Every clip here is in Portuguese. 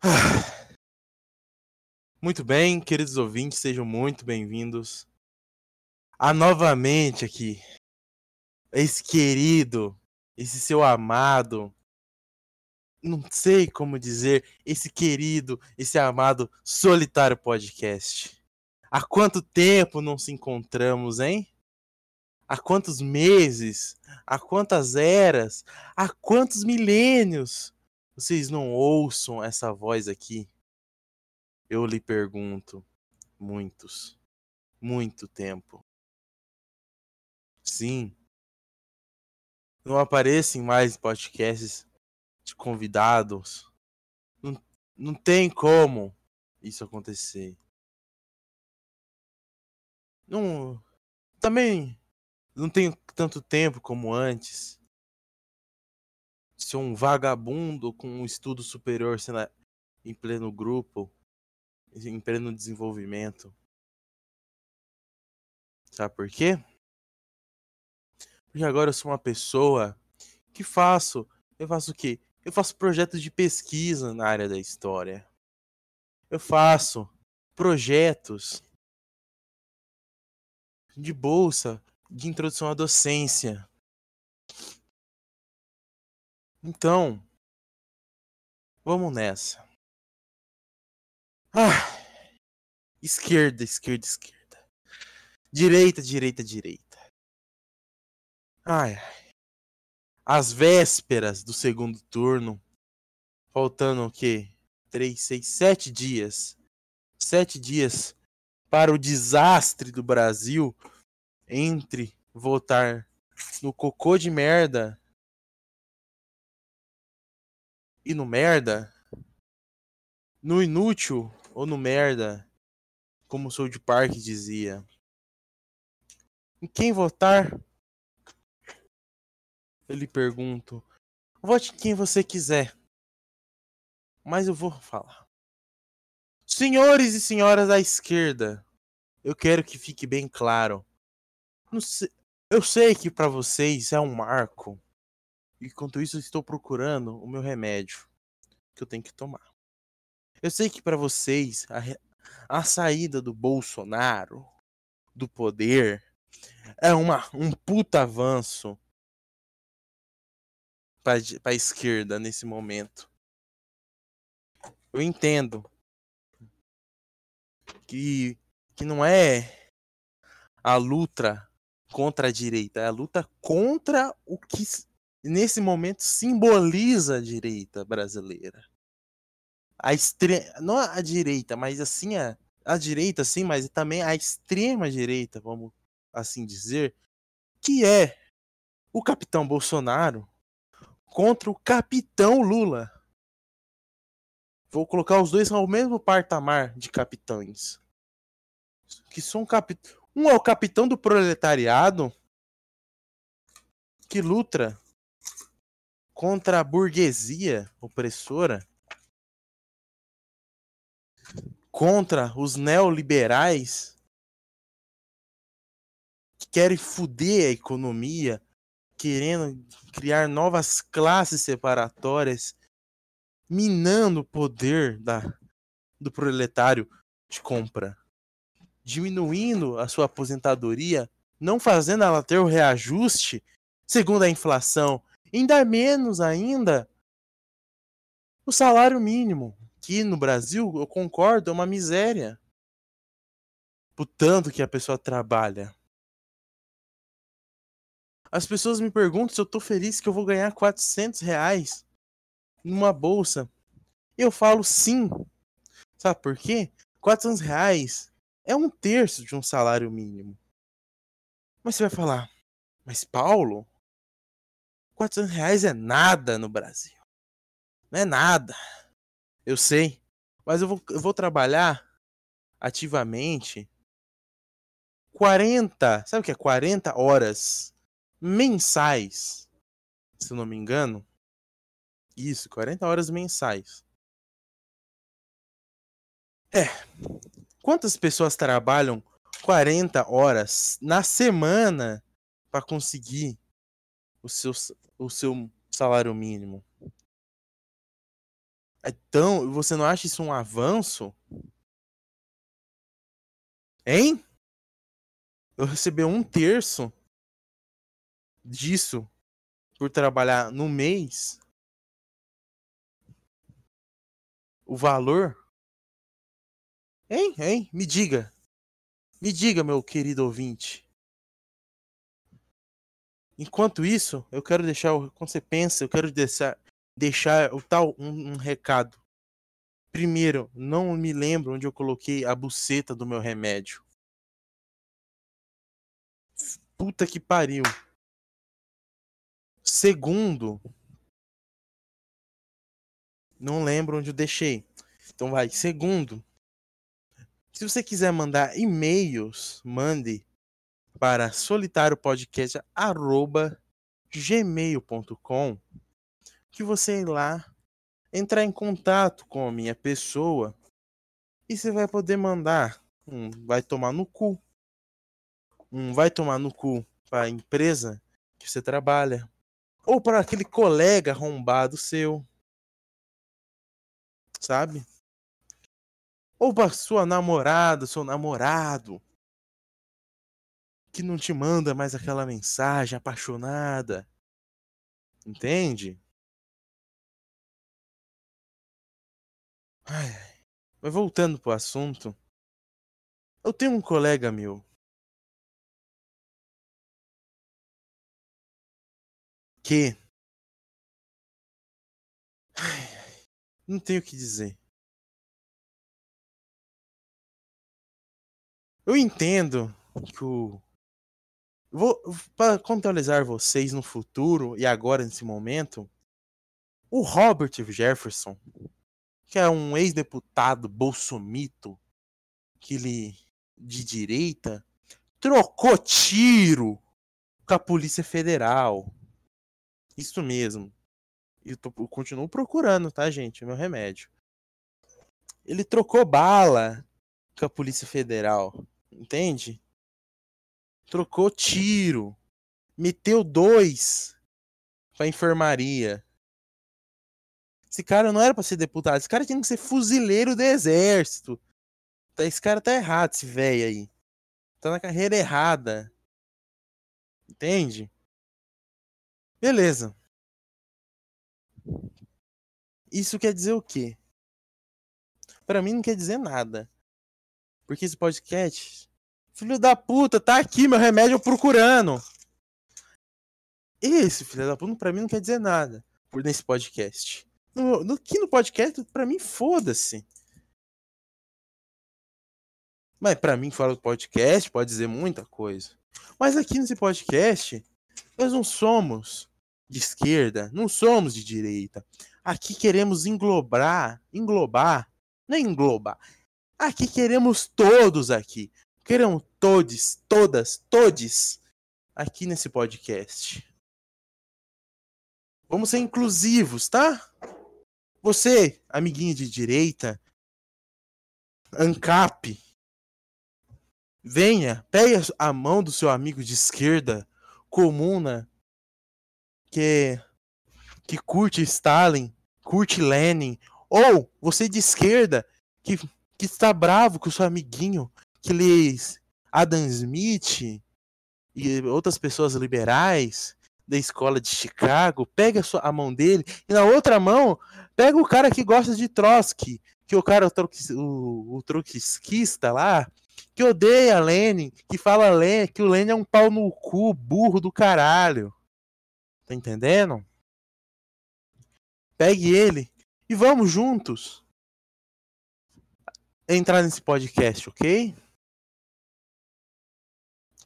Muito bem, queridos ouvintes, sejam muito bem-vindos a novamente aqui esse querido, esse seu amado, não sei como dizer, esse querido, esse amado solitário podcast. Há quanto tempo não se encontramos, hein? Há quantos meses? Há quantas eras? Há quantos milênios? Vocês não ouçam essa voz aqui? Eu lhe pergunto. Muitos. Muito tempo. Sim. Não aparecem mais podcasts de convidados. Não, não tem como isso acontecer. Não. Também não tenho tanto tempo como antes. Sou um vagabundo com um estudo superior sendo em pleno grupo, em pleno desenvolvimento. Sabe por quê? Porque agora eu sou uma pessoa que faço. Eu faço o quê? Eu faço projetos de pesquisa na área da história. Eu faço projetos de bolsa de introdução à docência. Então, vamos nessa. Ah, esquerda, esquerda, esquerda. Direita, direita, direita. Ai, As vésperas do segundo turno. Faltando o quê? Três, seis, sete dias. Sete dias para o desastre do Brasil entre votar no cocô de merda e no merda, no inútil ou no merda, como o de Park dizia. Em quem votar? Eu lhe pergunto. Vote quem você quiser. Mas eu vou falar. Senhores e senhoras da esquerda, eu quero que fique bem claro. Sei, eu sei que para vocês é um marco. Enquanto isso, estou procurando o meu remédio que eu tenho que tomar. Eu sei que para vocês a, a saída do Bolsonaro do poder é uma, um puta avanço para a esquerda nesse momento. Eu entendo que, que não é a luta contra a direita, é a luta contra o que nesse momento simboliza a direita brasileira. A extre... não a direita, mas assim a, a direita sim, mas também a extrema direita, vamos assim dizer, que é o capitão Bolsonaro contra o capitão Lula. Vou colocar os dois ao mesmo patamar de capitães. Que são capitães um é o capitão do proletariado que luta contra a burguesia opressora, contra os neoliberais que querem foder a economia, querendo criar novas classes separatórias, minando o poder da, do proletário de compra diminuindo a sua aposentadoria, não fazendo ela ter o reajuste segundo a inflação, ainda menos ainda o salário mínimo, que no Brasil, eu concordo, é uma miséria. O tanto que a pessoa trabalha. As pessoas me perguntam se eu tô feliz que eu vou ganhar 400 reais numa bolsa. Eu falo sim. Sabe por quê? 400 reais é um terço de um salário mínimo. Mas você vai falar, mas Paulo, 400 reais é nada no Brasil. Não é nada. Eu sei. Mas eu vou, eu vou trabalhar ativamente 40, sabe o que é 40 horas mensais, se não me engano? Isso, 40 horas mensais. É, Quantas pessoas trabalham 40 horas na semana para conseguir o seu, o seu salário mínimo? Então, você não acha isso um avanço? Hein? Eu recebi um terço disso por trabalhar no mês. O valor? Hein? Hein? Me diga. Me diga, meu querido ouvinte. Enquanto isso, eu quero deixar, quando você pensa, eu quero deixar, deixar o tal um, um recado. Primeiro, não me lembro onde eu coloquei a buceta do meu remédio. Puta que pariu. Segundo, não lembro onde eu deixei. Então vai. Segundo, se você quiser mandar e-mails, mande para solitariopodcast@gmail.com que você ir lá entrar em contato com a minha pessoa e você vai poder mandar um vai tomar no cu. Um vai tomar no cu para a empresa que você trabalha ou para aquele colega arrombado seu. Sabe? Ou para sua namorada, seu namorado que não te manda mais aquela mensagem apaixonada. Entende? Ai, mas voltando pro assunto, eu tenho um colega meu que ai, não tenho o que dizer. Eu entendo que o Vou para contextualizar vocês no futuro e agora nesse momento, o Robert Jefferson, que é um ex-deputado bolsomito, que ele de direita, trocou tiro com a Polícia Federal. Isso mesmo. Eu, eu continuo procurando, tá, gente? Meu remédio. Ele trocou bala com a Polícia Federal. Entende? Trocou tiro, meteu dois pra enfermaria. Esse cara não era pra ser deputado, esse cara tinha que ser fuzileiro do exército. Tá, esse cara tá errado, esse velho aí. Tá na carreira errada. Entende? Beleza. Isso quer dizer o quê? Para mim não quer dizer nada. Porque esse podcast Filho da puta, tá aqui meu remédio procurando. Esse filho da puta pra mim não quer dizer nada por nesse podcast. No, no, aqui no podcast, pra mim, foda-se. Mas pra mim, fora do podcast, pode dizer muita coisa. Mas aqui nesse podcast, nós não somos de esquerda, não somos de direita. Aqui queremos englobar, englobar, não é englobar. Aqui queremos todos aqui. Queiram todos, todas, todes aqui nesse podcast. Vamos ser inclusivos, tá? Você, amiguinho de direita, ANCAP, venha, pegue a mão do seu amigo de esquerda, comuna, que, que curte Stalin, curte Lenin, ou você de esquerda, que, que está bravo com o seu amiguinho, que lê Adam Smith e outras pessoas liberais da escola de Chicago, pega a, sua, a mão dele e na outra mão pega o cara que gosta de Trotsky, que o cara, o, o trotskista lá, que odeia Lenin, que fala Lenin, que o Lenin é um pau no cu, burro do caralho. Tá entendendo? Pegue ele e vamos juntos entrar nesse podcast, ok?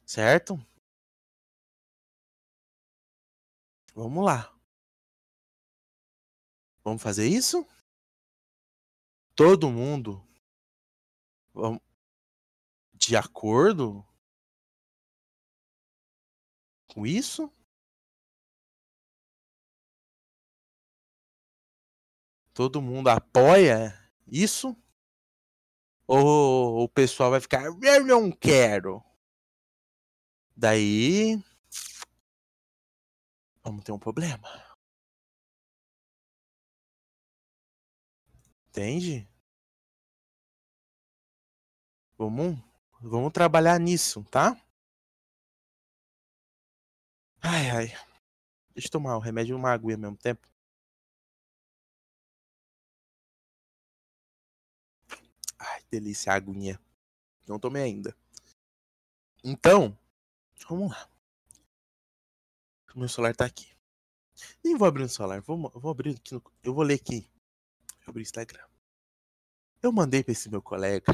Certo? Vamos lá. Vamos fazer isso? Todo mundo de acordo com isso? Todo mundo apoia isso? Ou o pessoal vai ficar, eu não quero? Daí. Vamos ter um problema. Entende? Vamos, vamos trabalhar nisso, tá? Ai, ai. Deixa eu tomar o remédio e uma aguinha ao mesmo tempo. Ai, delícia, aguinha. Não tomei ainda. Então, vamos lá. Meu celular tá aqui. Nem vou abrir o celular. Vou, vou abrir aqui. No, eu vou ler aqui. Vou abrir o Instagram. Eu mandei pra esse meu colega.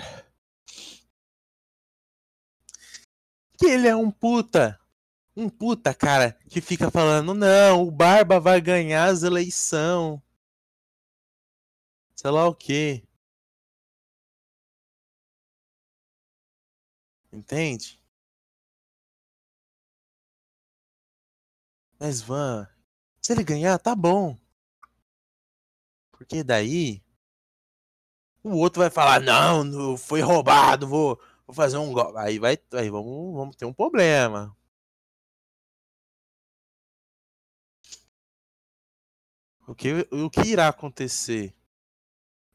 Que ele é um puta. Um puta, cara, que fica falando: não, o Barba vai ganhar as eleições. Sei lá o quê. Entende? Mas Van, se ele ganhar, tá bom. Porque daí o outro vai falar: "Não, foi roubado, vou, vou fazer um golpe". Aí vai, aí vamos, vamos ter um problema. O que, o que irá acontecer?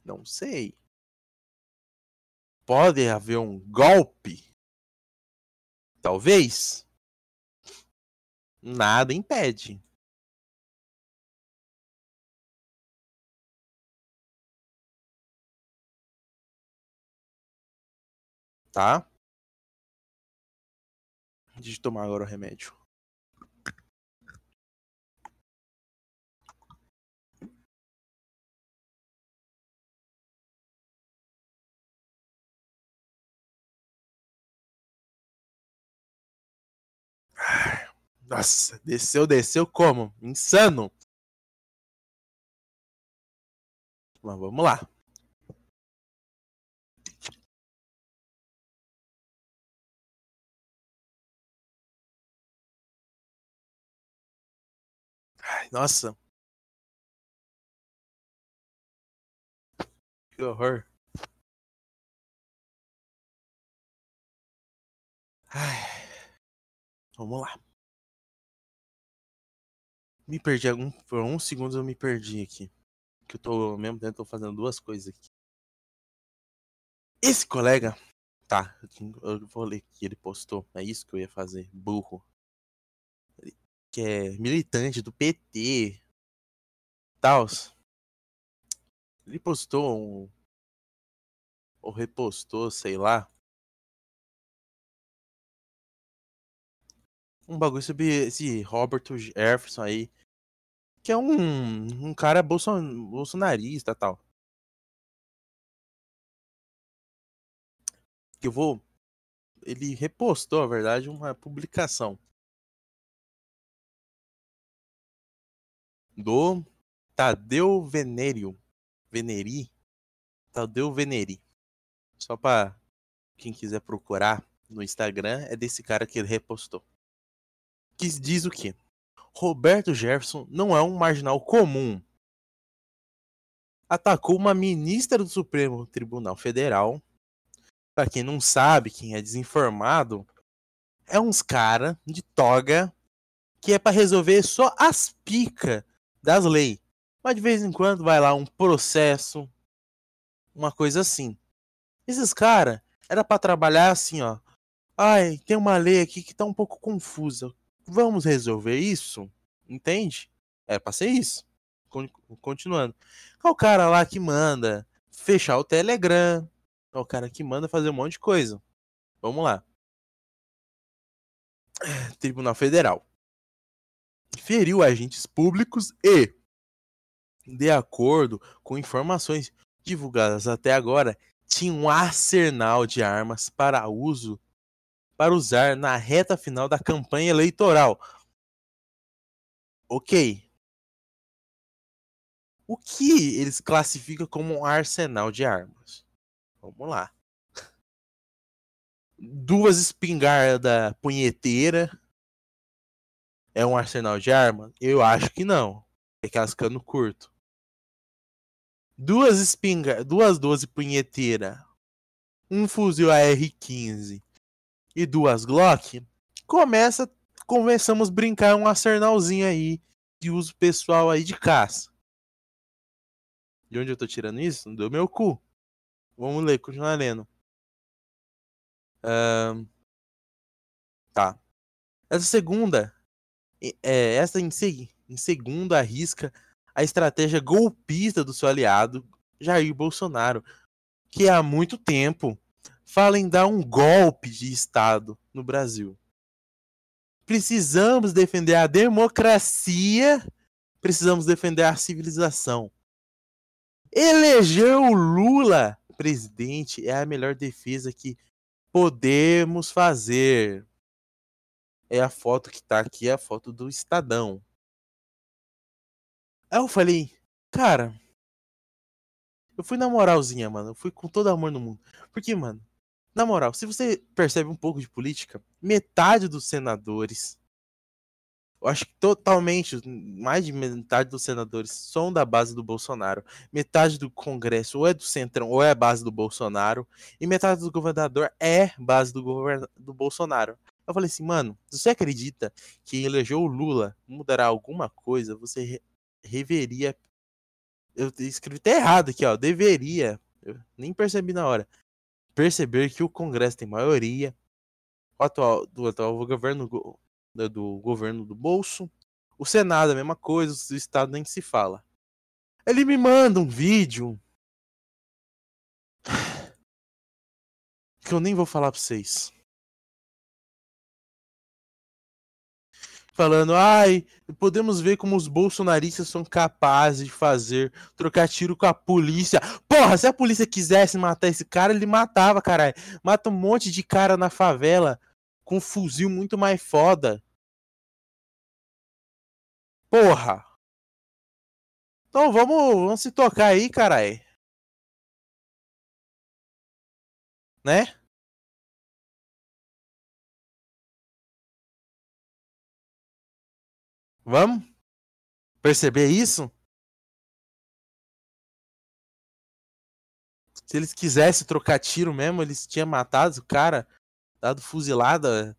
Não sei. Pode haver um golpe? Talvez. Nada impede. Tá? Eu tomar agora o remédio. Nossa, desceu, desceu como? Insano. Mas vamos lá. Ai, nossa. Que horror. Ai. Vamos lá. Me perdi algum, por uns segundos eu me perdi aqui. Que eu tô ao mesmo tempo tô fazendo duas coisas aqui. Esse colega, tá, eu vou ler que ele postou. É isso que eu ia fazer, burro. Que é militante do PT. Tals. Ele postou um ou repostou, sei lá, um bagulho sobre esse Roberto Jefferson aí, que é um, um cara bolson, bolsonarista e tal. Que eu vou. Ele repostou, a verdade, uma publicação do Tadeu Venério. Veneri. Tadeu Veneri. Só pra quem quiser procurar no Instagram, é desse cara que ele repostou que diz o quê? Roberto Jefferson não é um marginal comum. Atacou uma ministra do Supremo Tribunal Federal. Para quem não sabe, quem é desinformado, é uns cara de toga que é para resolver só as picas das leis. Mas de vez em quando vai lá um processo, uma coisa assim. Esses cara era para trabalhar assim, ó. Ai, tem uma lei aqui que tá um pouco confusa. Vamos resolver isso? Entende? É pra ser isso. Continuando. Qual o cara lá que manda fechar o Telegram? Qual o cara que manda fazer um monte de coisa? Vamos lá. Tribunal Federal. Feriu agentes públicos e, de acordo com informações divulgadas até agora, tinha um arsenal de armas para uso para usar na reta final da campanha eleitoral. Ok. O que eles classificam como um arsenal de armas? Vamos lá. Duas espingardas punheteira é um arsenal de armas? Eu acho que não. É cascando curto. Duas espingardas, duas 12 punheteira, um fuzil AR-15 e duas Glock, começa, começamos a brincar um arsenalzinho aí de uso pessoal aí de caça. De onde eu tô tirando isso? Do meu cu. Vamos ler, continuar lendo. Uh, tá. Essa segunda, é, essa em, em segunda arrisca a estratégia golpista do seu aliado Jair Bolsonaro, que há muito tempo fala em dar um golpe de Estado no Brasil. Precisamos defender a democracia, precisamos defender a civilização. Eleger o Lula presidente é a melhor defesa que podemos fazer. É a foto que tá aqui, é a foto do Estadão. Aí eu falei, cara, eu fui na moralzinha, mano. Eu fui com todo amor no mundo. Porque, mano, na moral, se você percebe um pouco de política, metade dos senadores, eu acho que totalmente, mais de metade dos senadores são da base do Bolsonaro. Metade do Congresso ou é do Centrão ou é a base do Bolsonaro. E metade do governador é base do, govern... do Bolsonaro. Eu falei assim, mano, você acredita que elegeu o Lula mudará alguma coisa, você re... reveria. Eu escrevi até errado aqui, ó. Deveria. Eu nem percebi na hora. Perceber que o Congresso tem maioria. Atual, do atual governo né, do governo do bolso. O Senado, a mesma coisa, o Estado nem se fala. Ele me manda um vídeo que eu nem vou falar pra vocês. Falando, ai, podemos ver como os bolsonaristas são capazes de fazer, trocar tiro com a polícia. Porra, se a polícia quisesse matar esse cara, ele matava, caralho. Mata um monte de cara na favela com um fuzil muito mais foda. Porra! Então vamos, vamos se tocar aí, carai. Né? Vamos? Perceber isso? Se eles quisessem trocar tiro mesmo, eles tinham matado o cara, dado fuzilada.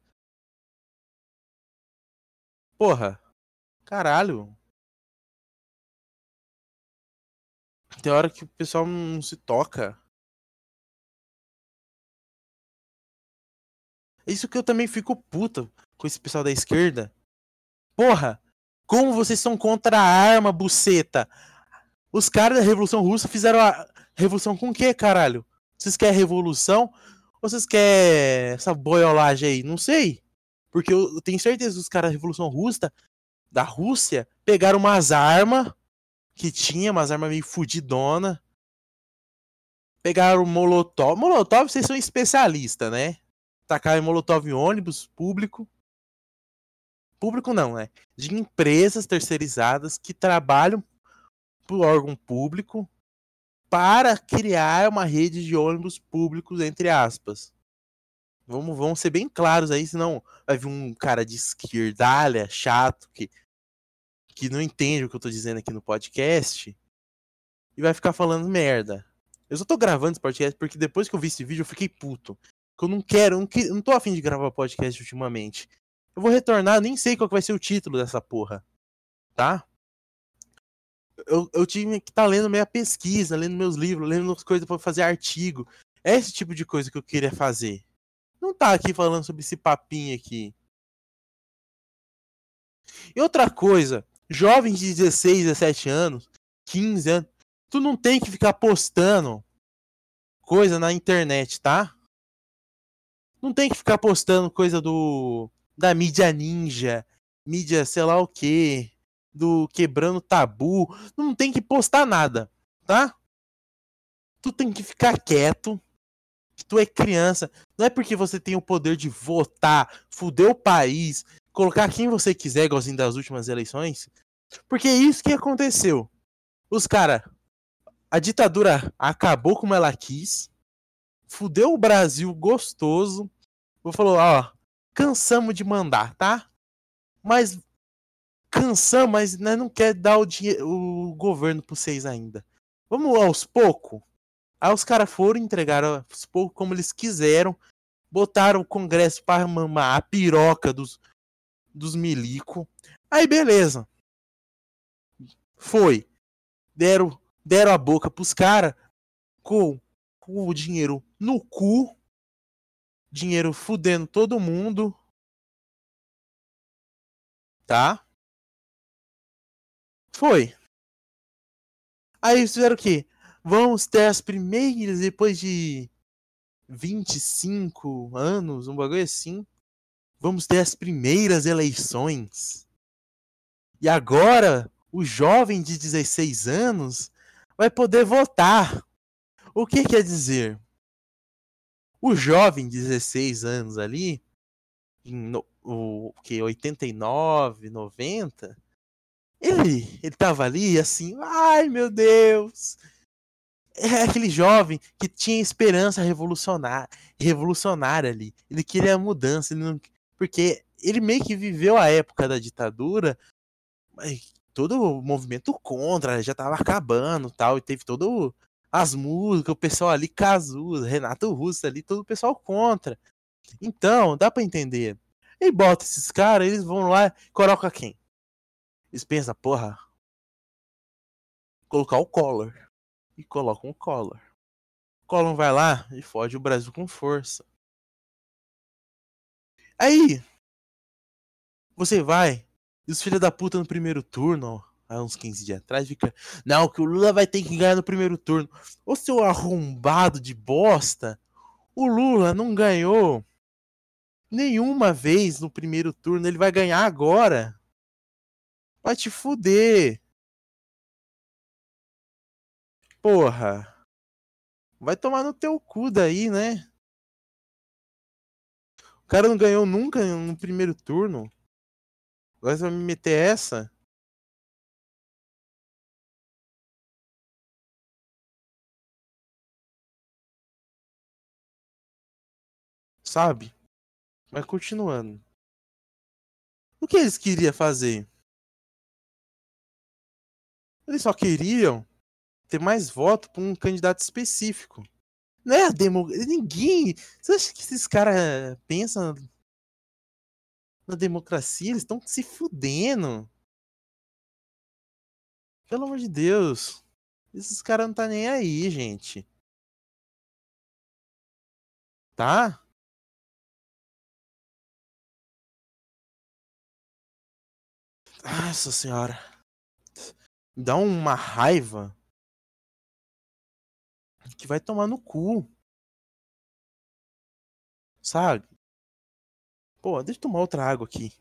Porra. Caralho. Tem hora que o pessoal não se toca. Isso que eu também fico puta com esse pessoal da esquerda. Porra, como vocês são contra a arma, buceta? Os caras da Revolução Russa fizeram a revolução com o quê, caralho? Vocês querem revolução? Ou vocês querem essa boiolagem aí? Não sei. Porque eu tenho certeza que os caras da Revolução Russa da Rússia pegaram umas armas que tinha, umas armas meio fudidona. Pegaram Molotov. Molotov, vocês são especialistas, né? Tacaram Molotov em ônibus público. Público não, né? De empresas terceirizadas que trabalham para órgão público para criar uma rede de ônibus públicos, entre aspas. Vamos, vamos ser bem claros aí, senão vai vir um cara de esquerdalha, chato, que que não entende o que eu tô dizendo aqui no podcast e vai ficar falando merda. Eu só tô gravando esse podcast porque depois que eu vi esse vídeo eu fiquei puto. Eu não quero, eu não, que, não tô afim de gravar podcast ultimamente. Eu vou retornar, nem sei qual vai ser o título dessa porra. Tá? Eu, eu tive que estar tá lendo minha pesquisa, lendo meus livros, lendo as coisas para fazer artigo. É esse tipo de coisa que eu queria fazer. Não tá aqui falando sobre esse papinho aqui. E outra coisa, jovens de 16, 17 anos, 15 anos, tu não tem que ficar postando coisa na internet, tá? Não tem que ficar postando coisa do da mídia ninja, mídia sei lá o que, do quebrando tabu, não tem que postar nada, tá? Tu tem que ficar quieto, que tu é criança, não é porque você tem o poder de votar, fuder o país, colocar quem você quiser, igualzinho das últimas eleições. Porque é isso que aconteceu. Os caras, a ditadura acabou como ela quis, fudeu o Brasil gostoso. Falar, ó, cansamos de mandar, tá? Mas cansamos, mas né, não quer dar o, o governo para vocês ainda. Vamos aos poucos. Aí os caras foram entregar aos poucos como eles quiseram, botaram o Congresso para mamar a piroca dos, dos milico. Aí beleza. Foi. Deram deram a boca pros caras com, com o dinheiro no cu, dinheiro fudendo todo mundo, tá? Foi. Aí fizeram o quê? Vamos ter as primeiras, depois de 25 anos, um bagulho assim. Vamos ter as primeiras eleições. E agora, o jovem de 16 anos vai poder votar. O que quer dizer? O jovem de 16 anos ali, em no, o que 89, 90, ele ele tava ali assim, ai meu Deus. É aquele jovem que tinha esperança revolucionária, revolucionária ali. Ele queria mudança, ele não, porque ele meio que viveu a época da ditadura, todo o movimento contra já tava acabando tal, e teve todo as músicas, o pessoal ali, Cazuza, Renato Russo ali, todo o pessoal contra. Então, dá para entender. E bota esses caras, eles vão lá, coloca quem? Eles pensam, porra, colocar o Collor. E colocam o Collor. O Collor vai lá e fode o Brasil com força. Aí, você vai, e os filhos da puta no primeiro turno, há uns 15 dias atrás, fica. Não, que o Lula vai ter que ganhar no primeiro turno. Ô seu arrombado de bosta, o Lula não ganhou nenhuma vez no primeiro turno, ele vai ganhar agora. Vai te fuder. Porra. Vai tomar no teu cu daí, né? O cara não ganhou nunca no primeiro turno. Agora você vai me meter essa? Sabe? Mas continuando. O que eles queriam fazer? Eles só queriam ter mais voto para um candidato específico. Não é a democracia. Ninguém. Você acha que esses caras pensam na democracia? Eles estão se fudendo. Pelo amor de Deus. Esses caras não tá nem aí, gente. Tá? Nossa senhora. Dá uma raiva que vai tomar no cu. Sabe? Pô, deixa eu tomar outra água aqui.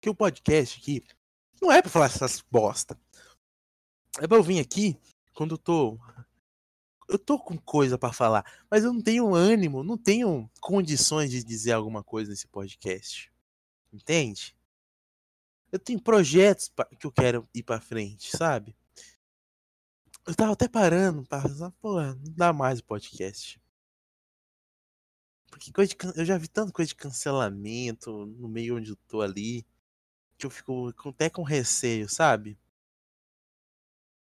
Que o podcast aqui não é pra falar essas bosta. É pra eu vir aqui quando eu tô. Eu tô com coisa para falar, mas eu não tenho ânimo, não tenho condições de dizer alguma coisa nesse podcast. Entende? Eu tenho projetos que eu quero ir para frente, sabe? Eu tava até parando pra pensar, pô, não dá mais o podcast. Porque de, eu já vi tanta coisa de cancelamento no meio onde eu tô ali, que eu fico até com receio, sabe?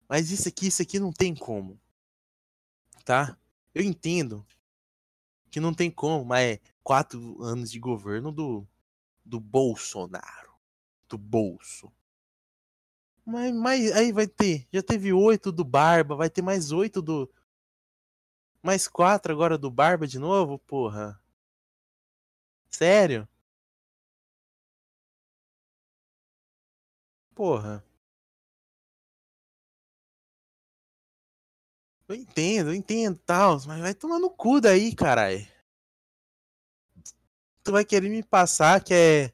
Mas isso aqui, isso aqui não tem como. Tá? Eu entendo que não tem como, mas é quatro anos de governo do do Bolsonaro. Do bolso. Mas, mas aí vai ter. Já teve oito do Barba, vai ter mais oito do. Mais quatro agora do Barba de novo, porra. Sério? Porra. Eu entendo, eu entendo, tal, mas vai tomar no cu daí, caralho tu vai querer me passar que é.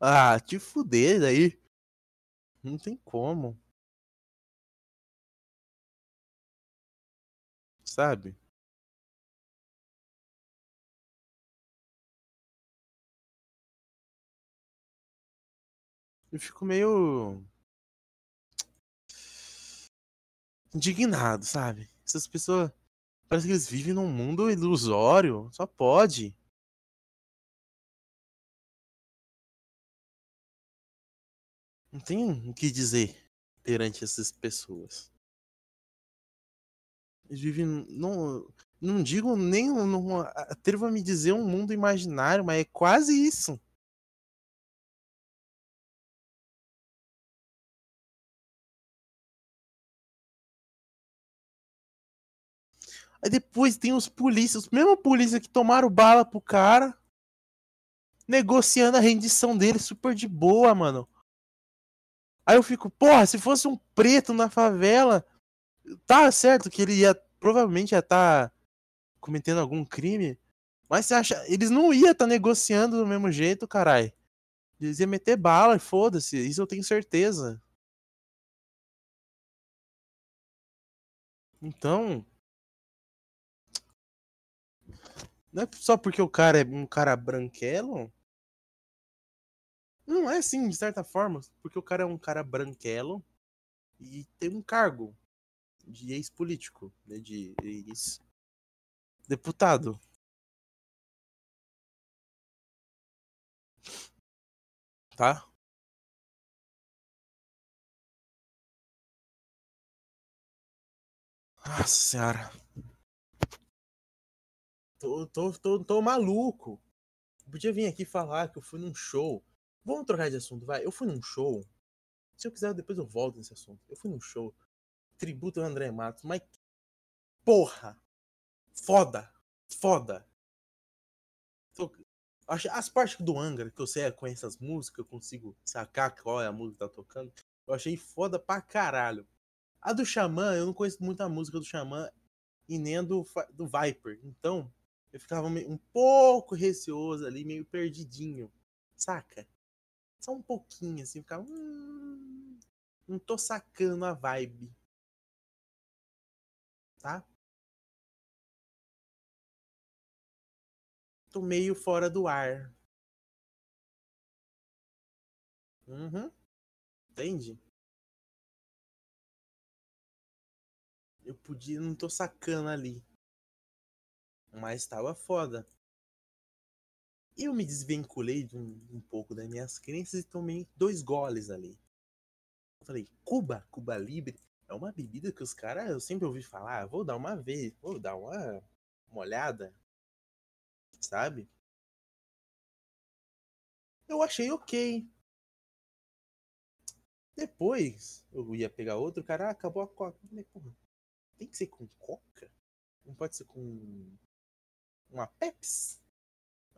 Ah, te fuder daí. Não tem como. Sabe? Eu fico meio. Indignado, sabe? Essas pessoas. Parece que eles vivem num mundo ilusório. Só pode. Não tem o que dizer perante essas pessoas. Eles vivem num. Não digo nem. Num, atrevo a me dizer um mundo imaginário, mas é quase isso. Aí depois tem os polícias, os mesmos polícias que tomaram bala pro cara, negociando a rendição dele super de boa, mano. Aí eu fico, porra, se fosse um preto na favela, tá certo que ele ia provavelmente ia estar tá cometendo algum crime, mas você acha, eles não iam estar tá negociando do mesmo jeito, carai. Eles iam meter bala e foda-se, isso eu tenho certeza. Então, não é só porque o cara é um cara branquelo não é assim, de certa forma, porque o cara é um cara branquelo e tem um cargo de ex-político, né, de ex-deputado. Tá? Nossa senhora. Tô, tô, tô, tô maluco. podia vir aqui falar que eu fui num show Vamos trocar de assunto, vai. Eu fui num show. Se eu quiser, depois eu volto nesse assunto. Eu fui num show. Tributo ao André Matos, mas. Porra! Foda! Foda! As partes do Angra, que eu sei conheço as músicas, eu consigo sacar qual é a música que tá tocando. Eu achei foda pra caralho. A do Xamã, eu não conheço muita música do Xamã e nem a do, do Viper. Então, eu ficava um pouco receoso ali, meio perdidinho. Saca? Só um pouquinho, assim, ficar. Hum, não tô sacando a vibe. Tá? Tô meio fora do ar. Uhum. Entende? Eu podia. Não tô sacando ali. Mas tava foda eu me desvinculei de um, um pouco das minhas crenças e tomei dois goles ali. Eu falei, Cuba, Cuba Libre, é uma bebida que os caras, eu sempre ouvi falar, vou dar uma vez, vou dar uma, uma olhada, sabe? Eu achei ok. Depois, eu ia pegar outro, cara ah, acabou a coca. Eu falei, porra, tem que ser com coca? Não pode ser com uma Pepsi?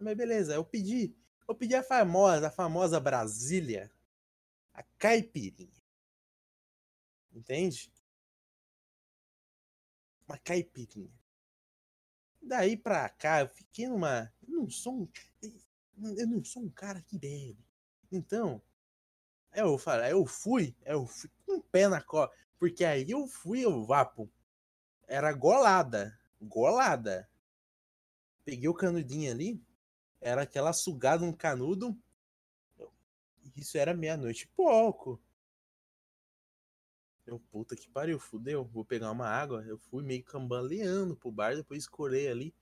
Mas beleza, eu pedi. Eu pedi a famosa, a famosa Brasília. A caipirinha. Entende? Uma caipirinha. Daí pra cá, eu fiquei numa. Eu não sou um. Eu não sou um cara que bebe. Então, eu falei, eu fui, eu fui com um pé na cola. Porque aí eu fui, eu vapo. Era golada. Golada. Peguei o canudinho ali, era aquela sugada um canudo. Isso era meia-noite pouco. Eu, puta que pariu, fudeu. Vou pegar uma água. Eu fui meio cambaleando pro bar, depois escorei ali.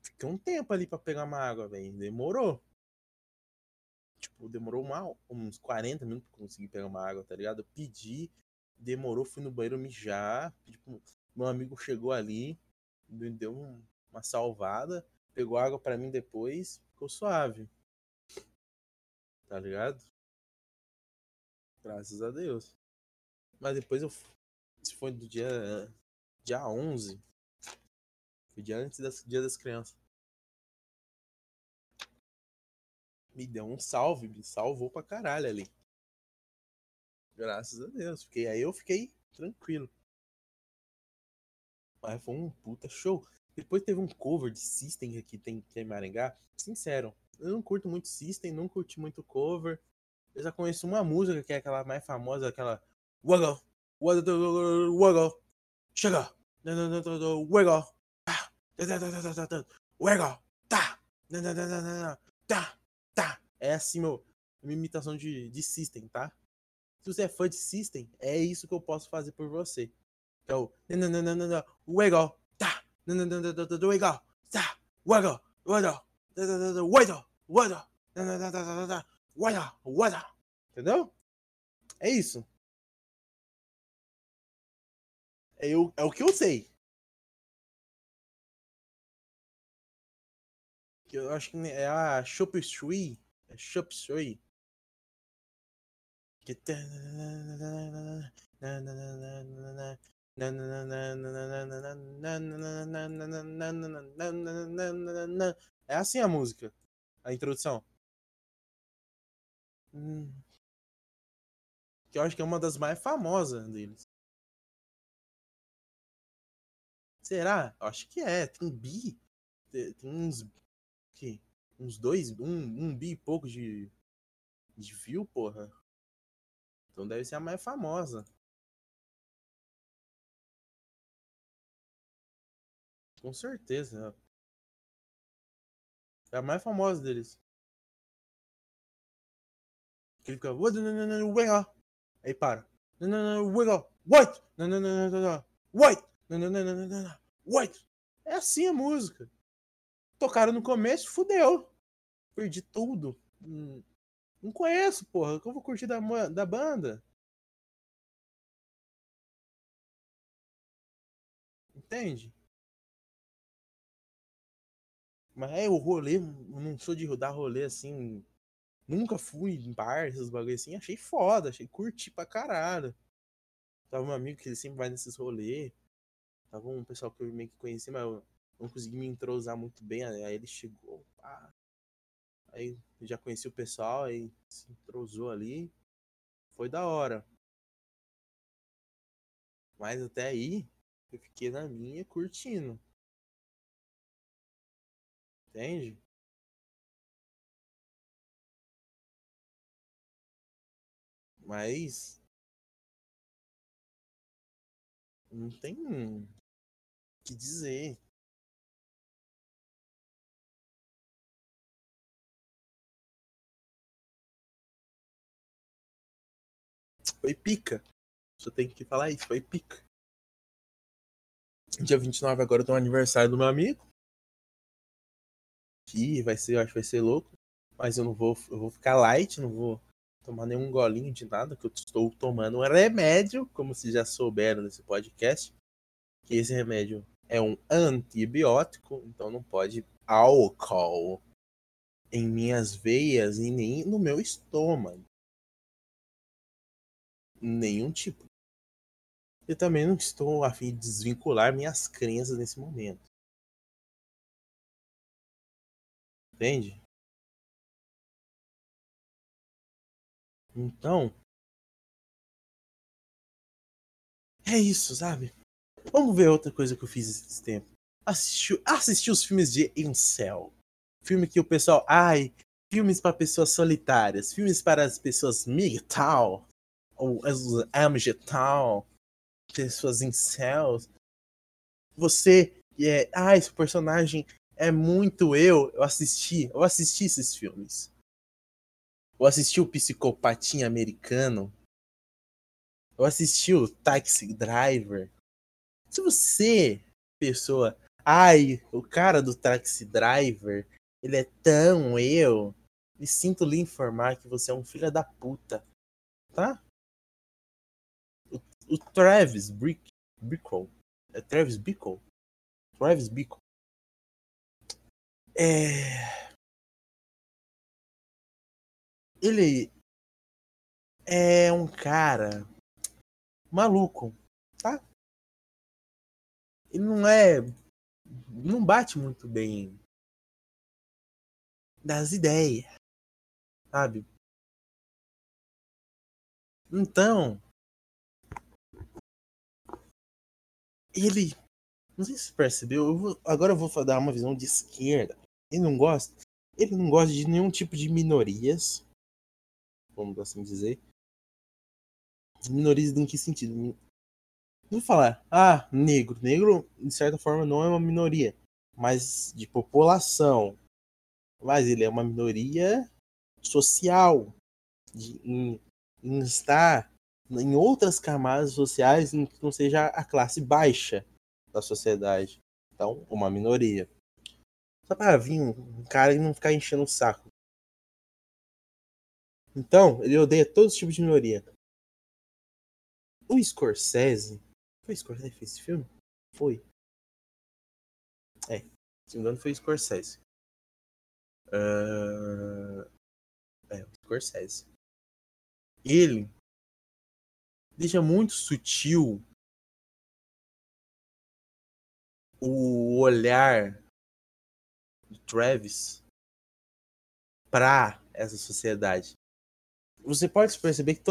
Fiquei um tempo ali para pegar uma água, velho. Demorou. Tipo, demorou uma, uns 40 minutos pra conseguir pegar uma água, tá ligado? Eu pedi, demorou, fui no banheiro mijar. Tipo, meu amigo chegou ali, me deu uma salvada, pegou água para mim depois ficou suave. Tá ligado? Graças a Deus. Mas depois eu. Se foi do dia. Dia 11. Foi dia antes do dia das crianças. Me deu um salve, me salvou pra caralho ali. Graças a Deus. Fiquei, aí eu fiquei tranquilo. Mas foi um puta show. Depois teve um cover de System aqui tem, tem em Maringá. Sincero, eu não curto muito System, não curti muito cover. Eu já conheço uma música que é aquela mais famosa, aquela Wiggle, Wiggle, chega, Wiggle, Wiggle, tá, tá, tá. É assim, meu, uma imitação de, de System, tá? Se você é fã de System, é isso que eu posso fazer por você. É o Wiggle, Wiggle, wiggle, wiggle, wiggle, wiggle, wiggle, wiggle. Entendeu? É isso. É, eu, é o que eu sei. Que eu acho que é a Chop Shui. É Chop Shui. Que. É assim a música. A introdução. Que eu acho que é uma das mais famosas deles. Será? Eu acho que é. Tem bi. Tem uns. Que? Uns dois. Um, um bi e pouco de. De view, porra. Então deve ser a mais famosa. Com certeza. É a mais famosa deles. Que ele fica. Aí para. White. White. White. É assim a música. Tocaram no começo, fudeu. Perdi tudo. Não conheço, porra. Que eu vou curtir da, da banda. Entende? Mas é o rolê, eu não sou de dar rolê assim. Nunca fui em bar, esses bagulho assim. Achei foda, achei curti pra caralho. Tava um amigo que ele sempre vai nesses rolês. Tava um pessoal que eu meio que conheci, mas eu não consegui me entrosar muito bem. Aí ele chegou, pá. Aí já conheci o pessoal, aí se entrosou ali. Foi da hora. Mas até aí, eu fiquei na minha curtindo. Entende? Mas. Não tem o que dizer. Foi pica. Só tenho que falar isso, foi pica. Dia 29 agora tem o aniversário do meu amigo. Que vai ser, eu acho que vai ser louco. Mas eu não vou, eu vou ficar light, não vou tomar nenhum golinho de nada, que eu estou tomando um remédio, como se já souberam nesse podcast. Que esse remédio é um antibiótico, então não pode álcool em minhas veias e nem no meu estômago nenhum tipo. Eu também não estou a fim de desvincular minhas crenças nesse momento. Entende? Então. É isso, sabe? Vamos ver outra coisa que eu fiz esse tempo. Assistiu, assisti os filmes de Incel. Filme que o pessoal. Ai, filmes para pessoas solitárias. Filmes para as pessoas MGTOW ou as Amgetal, pessoas céus. Você é, ah, esse personagem é muito eu. Eu assisti, eu assisti esses filmes. Eu assisti o Psicopatinha Americano. Eu assisti o Taxi Driver. Se você, pessoa, ai, o cara do Taxi Driver, ele é tão eu, me sinto lhe informar que você é um filho da puta, tá? o Travis Brick, Bickle. É Travis Bickle? Travis Bickle. É. Ele é um cara maluco, tá? Ele não é. Não bate muito bem das ideias, sabe? Então, ele. Não sei se você percebeu, eu vou, agora eu vou dar uma visão de esquerda. Ele não gosta. Ele não gosta de nenhum tipo de minorias. Vamos assim dizer. Minorias em que sentido? Não falar, ah, negro. Negro, de certa forma, não é uma minoria. Mas de população. Mas ele é uma minoria social. De, em, em estar em outras camadas sociais em que não seja a classe baixa da sociedade. Então, uma minoria. Só para vir um cara e não ficar enchendo o saco. Então, ele odeia todos os tipos de minoria. O Scorsese. Foi o Scorsese que fez esse filme? Foi. É. Se não me engano, foi o Scorsese. Uh, é, o Scorsese. Ele deixa muito sutil o olhar de Travis para essa sociedade. Você pode perceber que,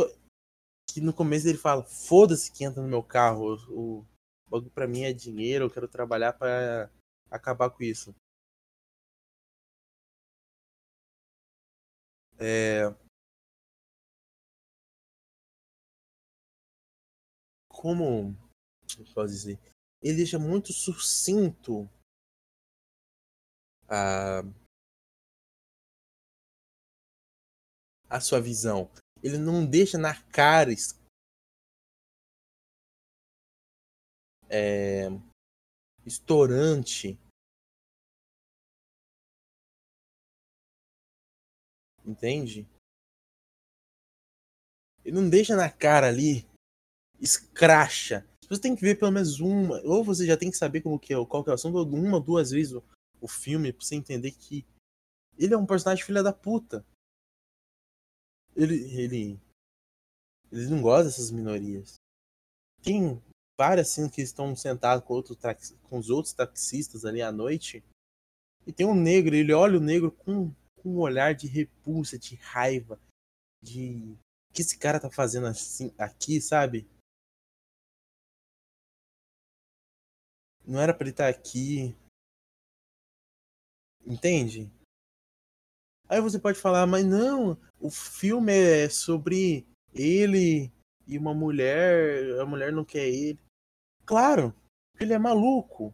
que no começo ele fala: foda-se que entra no meu carro, o bagulho pra mim é dinheiro, eu quero trabalhar para acabar com isso. É... Como eu posso dizer? Ele deixa muito sucinto a, a sua visão. Ele não deixa na cara é, estourante Entende? Ele não deixa na cara ali, escracha. Você tem que ver pelo menos uma, ou você já tem que saber como que é, qual que é o assunto, uma, duas vezes o, filme pra você entender que ele é um personagem filha da puta. Ele, ele, ele não gosta dessas minorias. Tem várias cenas que estão sentados com, outro, com os outros taxistas ali à noite. E tem um negro, ele olha o negro com com um olhar de repulsa, de raiva, de o que esse cara tá fazendo assim aqui, sabe? Não era para ele estar tá aqui. Entende? Aí você pode falar, mas não, o filme é sobre ele e uma mulher, a mulher não quer ele. Claro, ele é maluco.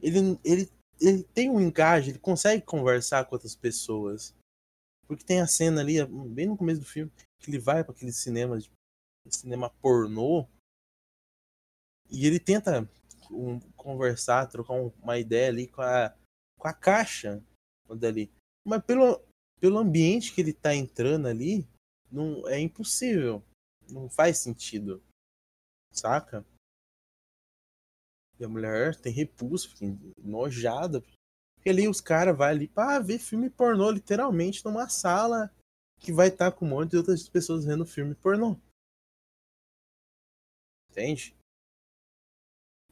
Ele, ele ele tem um engaje, ele consegue conversar com outras pessoas. Porque tem a cena ali, bem no começo do filme, que ele vai para aquele cinema, cinema pornô, e ele tenta um, conversar, trocar uma ideia ali com a, com a caixa dali. Mas pelo, pelo ambiente que ele tá entrando ali, não é impossível. Não faz sentido. Saca? E a mulher tem repulso, fica nojada. Porque ali os caras vão ali pra ver filme pornô, literalmente, numa sala que vai estar tá com um monte de outras pessoas vendo filme pornô. Entende?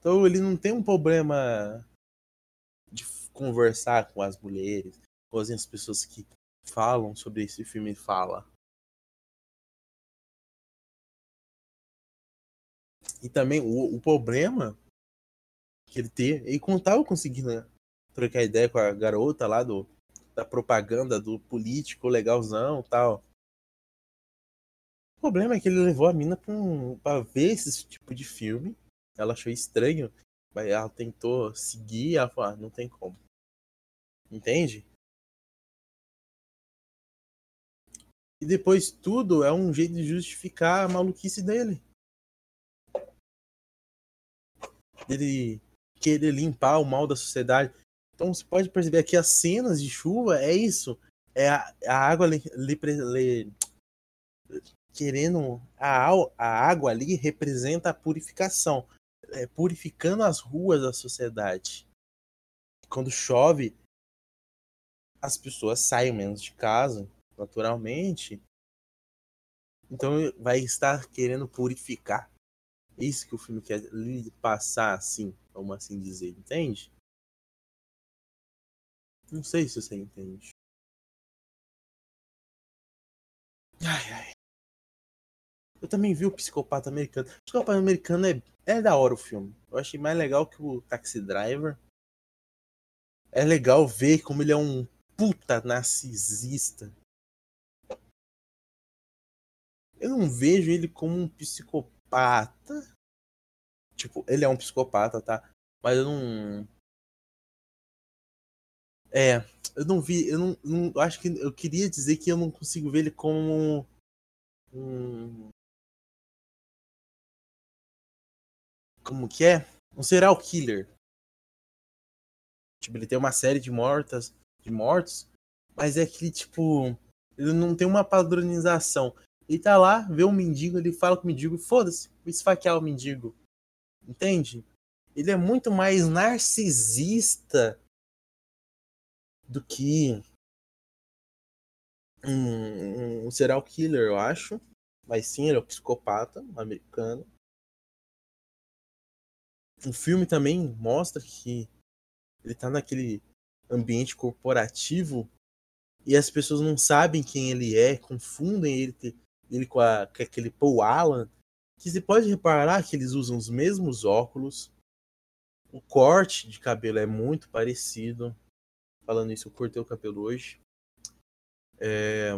Então ele não tem um problema de conversar com as mulheres, com as pessoas que falam sobre esse filme fala. E também o, o problema que ele ter. E quando tava conseguindo né, trocar ideia com a garota lá do, da propaganda do político legalzão tal. O problema é que ele levou a mina pra, um, pra ver esse tipo de filme. Ela achou estranho. Mas ela tentou seguir ela falou, ah, não tem como. Entende? E depois tudo é um jeito de justificar a maluquice dele. Ele querer limpar o mal da sociedade. Então você pode perceber que as cenas de chuva é isso. É a, a água li, li, li, querendo. A, a água ali representa a purificação. É, purificando as ruas da sociedade. Quando chove, as pessoas saem menos de casa, naturalmente. Então vai estar querendo purificar. Isso que o filme quer lhe passar assim vamos assim dizer, entende? Não sei se você entende. Ai, ai. Eu também vi o Psicopata Americano. O Psicopata Americano é, é da hora o filme. Eu achei mais legal que o Taxi Driver. É legal ver como ele é um puta narcisista. Eu não vejo ele como um psicopata. Tipo, ele é um psicopata, tá? Mas eu não. É, eu não vi, eu não, não eu acho que eu queria dizer que eu não consigo ver ele como um como que é? Um serial killer. Tipo, ele tem uma série de mortas, de mortos, mas é que tipo, ele não tem uma padronização. Ele tá lá, vê um mendigo, ele fala com o mendigo, foda-se, vou esfaquear o mendigo. Entende? Ele é muito mais narcisista do que um, um serial killer, eu acho. Mas sim, ele é um psicopata um americano. O filme também mostra que ele tá naquele ambiente corporativo e as pessoas não sabem quem ele é, confundem ele, ele com, a, com aquele Paul Allen, que você pode reparar que eles usam os mesmos óculos, o corte de cabelo é muito parecido. Falando isso, eu cortei o cabelo hoje. É...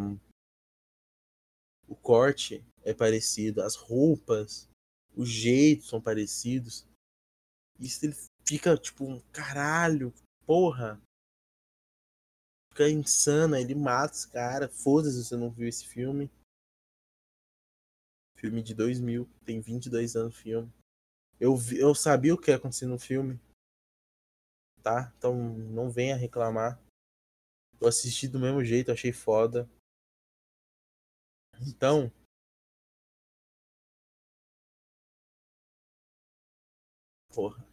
O corte é parecido, as roupas, os jeitos são parecidos. Isso ele fica tipo um caralho, porra. Fica insana, ele mata os caras. Foda-se se você não viu esse filme. Filme de 2000, tem 22 anos filme. Eu, vi, eu sabia o que ia acontecer no filme. Tá? Então não venha reclamar. Eu assisti do mesmo jeito, achei foda. Então. Porra.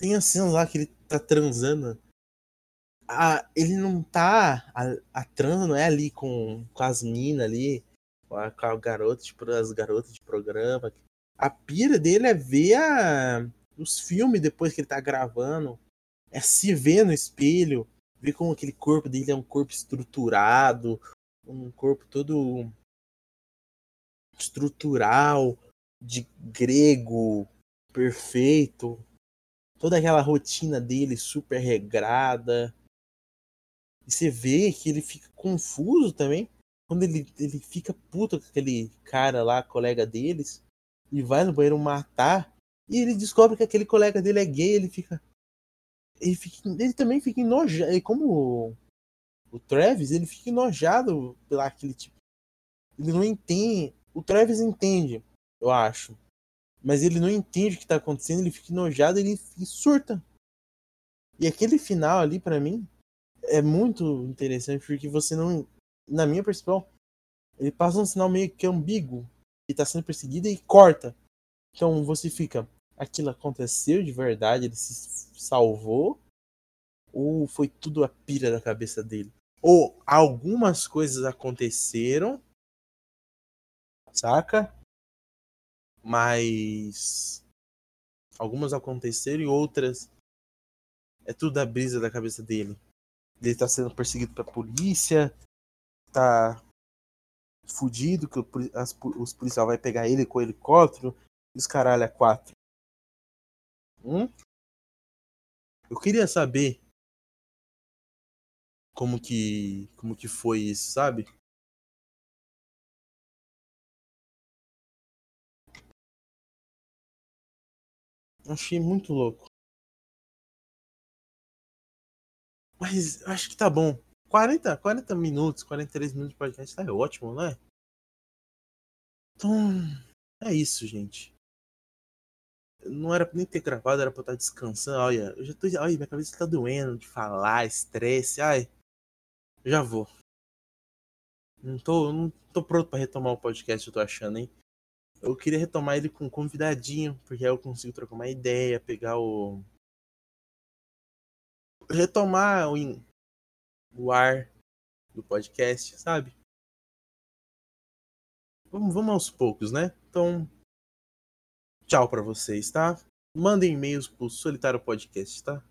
Tem a cena lá que ele tá transando. Ah, ele não tá. A, a transa não é ali com, com as minas ali. Com a, com a garota, tipo, as garotas de programa. A pira dele é ver a, os filmes depois que ele tá gravando. É se ver no espelho ver como aquele corpo dele é um corpo estruturado, um corpo todo estrutural, de grego, perfeito. Toda aquela rotina dele super regrada. E você vê que ele fica confuso também. Quando ele, ele fica puto com aquele cara lá, colega deles, e vai no banheiro matar. E ele descobre que aquele colega dele é gay, ele fica ele, fica, ele também fica enojado. Como o Travis, ele fica enojado pela aquele tipo. Ele não entende. O Travis entende, eu acho. Mas ele não entende o que tá acontecendo, ele fica enojado, ele, surta. E aquele final ali, para mim, é muito interessante, porque você não. Na minha percepção, ele passa um sinal meio que ambíguo. Ele tá sendo perseguido e corta. Então você fica aquilo aconteceu de verdade, ele se salvou, ou foi tudo a pira da cabeça dele? Ou algumas coisas aconteceram, saca? Mas algumas aconteceram e outras é tudo a brisa da cabeça dele. Ele tá sendo perseguido pela polícia, tá fudido, que as, os policiais vai pegar ele com o helicóptero, e os caralho é quatro. Hum? Eu queria saber como que como que foi isso, sabe? Achei muito louco. Mas acho que tá bom. 40, 40 minutos, 43 minutos de podcast tá ótimo, né? Então, é isso, gente não era pra nem ter gravado, era pra eu estar descansando. Olha, eu já tô. Olha, minha cabeça tá doendo de falar, estresse. Ai, já vou. Não tô, não tô pronto para retomar o podcast, eu tô achando, hein? Eu queria retomar ele com um convidadinho, porque aí eu consigo trocar uma ideia, pegar o. Retomar o, o ar do podcast, sabe? Vamos, vamos aos poucos, né? Então, tchau para vocês, tá? Mandem e-mails pro Solitário Podcast, tá?